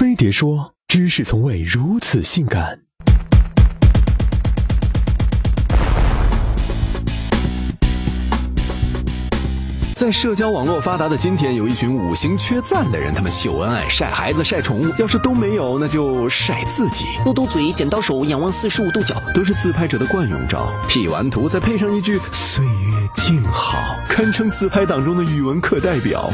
飞碟说：“知识从未如此性感。”在社交网络发达的今天，有一群五行缺赞的人，他们秀恩爱、晒孩子、晒宠物，要是都没有，那就晒自己。嘟嘟嘴，剪刀手，仰望四十五度角，都是自拍者的惯用招。P 完图，再配上一句“岁月静好”，堪称自拍党中的语文课代表。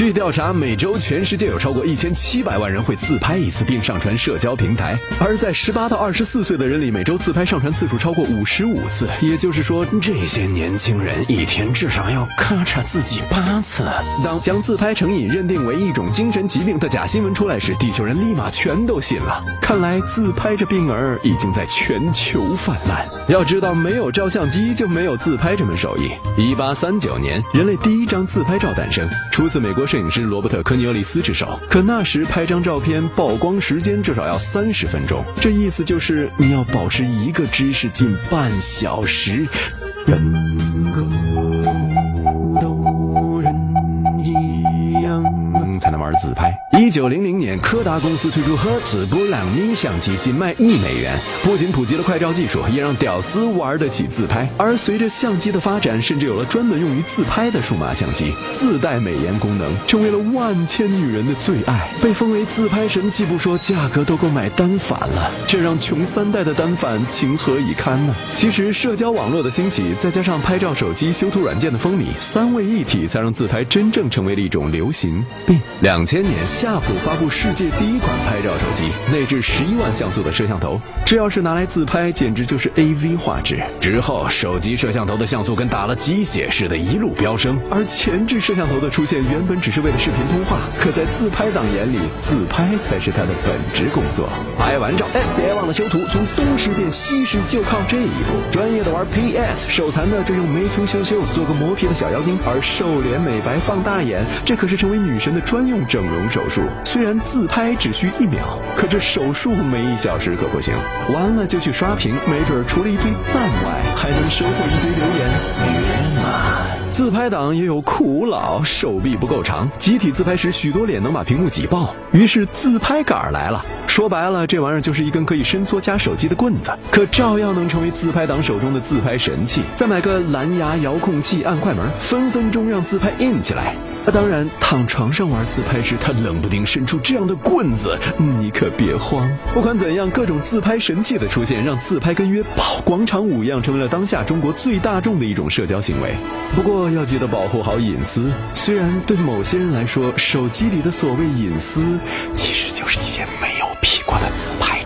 据调查，每周全世界有超过一千七百万人会自拍一次并上传社交平台，而在十八到二十四岁的人里，每周自拍上传次数超过五十五次。也就是说，这些年轻人一天至少要咔嚓自己八次。当将自拍成瘾认定为一种精神疾病的假新闻出来时，地球人立马全都信了。看来自拍这病儿已经在全球泛滥。要知道，没有照相机就没有自拍这门手艺。一八三九年，人类第一张自拍照诞生，出自美国。摄影师罗伯特·科尼厄里斯之手，可那时拍张照片曝光时间至少要三十分钟，这意思就是你要保持一个姿势近半小时。一九零零年，柯达公司推出赫兹布朗尼相机，仅卖一美元。不仅普及了快照技术，也让屌丝玩得起自拍。而随着相机的发展，甚至有了专门用于自拍的数码相机，自带美颜功能，成为了万千女人的最爱，被封为自拍神器不说，价格都够买单反了。这让穷三代的单反情何以堪呢？其实，社交网络的兴起，再加上拍照手机修图软件的风靡，三位一体，才让自拍真正成为了一种流行病。两千年，夏发布世界第一款拍照手机，内置十一万像素的摄像头，这要是拿来自拍，简直就是 AV 画质。之后，手机摄像头的像素跟打了鸡血似的，一路飙升。而前置摄像头的出现，原本只是为了视频通话，可在自拍党眼里，自拍才是他的本职工作。拍完照，哎，别忘了修图，从东施变西施就靠这一步。专业的玩 PS，手残的就用美图秀秀做个磨皮的小妖精。而瘦脸美白放大眼，这可是成为女神的。专用整容手术，虽然自拍只需一秒，可这手术没一小时可不行。完了就去刷屏，没准除了一堆赞外，还能收获一堆留言。自拍党也有苦恼，手臂不够长，集体自拍时许多脸能把屏幕挤爆，于是自拍杆来了。说白了，这玩意儿就是一根可以伸缩夹手机的棍子，可照样能成为自拍党手中的自拍神器。再买个蓝牙遥控器，按快门，分分钟让自拍硬起来。啊，当然，躺床上玩自拍时，他冷不丁伸出这样的棍子，你可别慌。不管怎样，各种自拍神器的出现，让自拍跟约跑广场舞一样，成为了当下中国最大众的一种社交行为。不过要记得保护好隐私，虽然对某些人来说，手机里的所谓隐私，其实就是一些没有 P 过的自拍。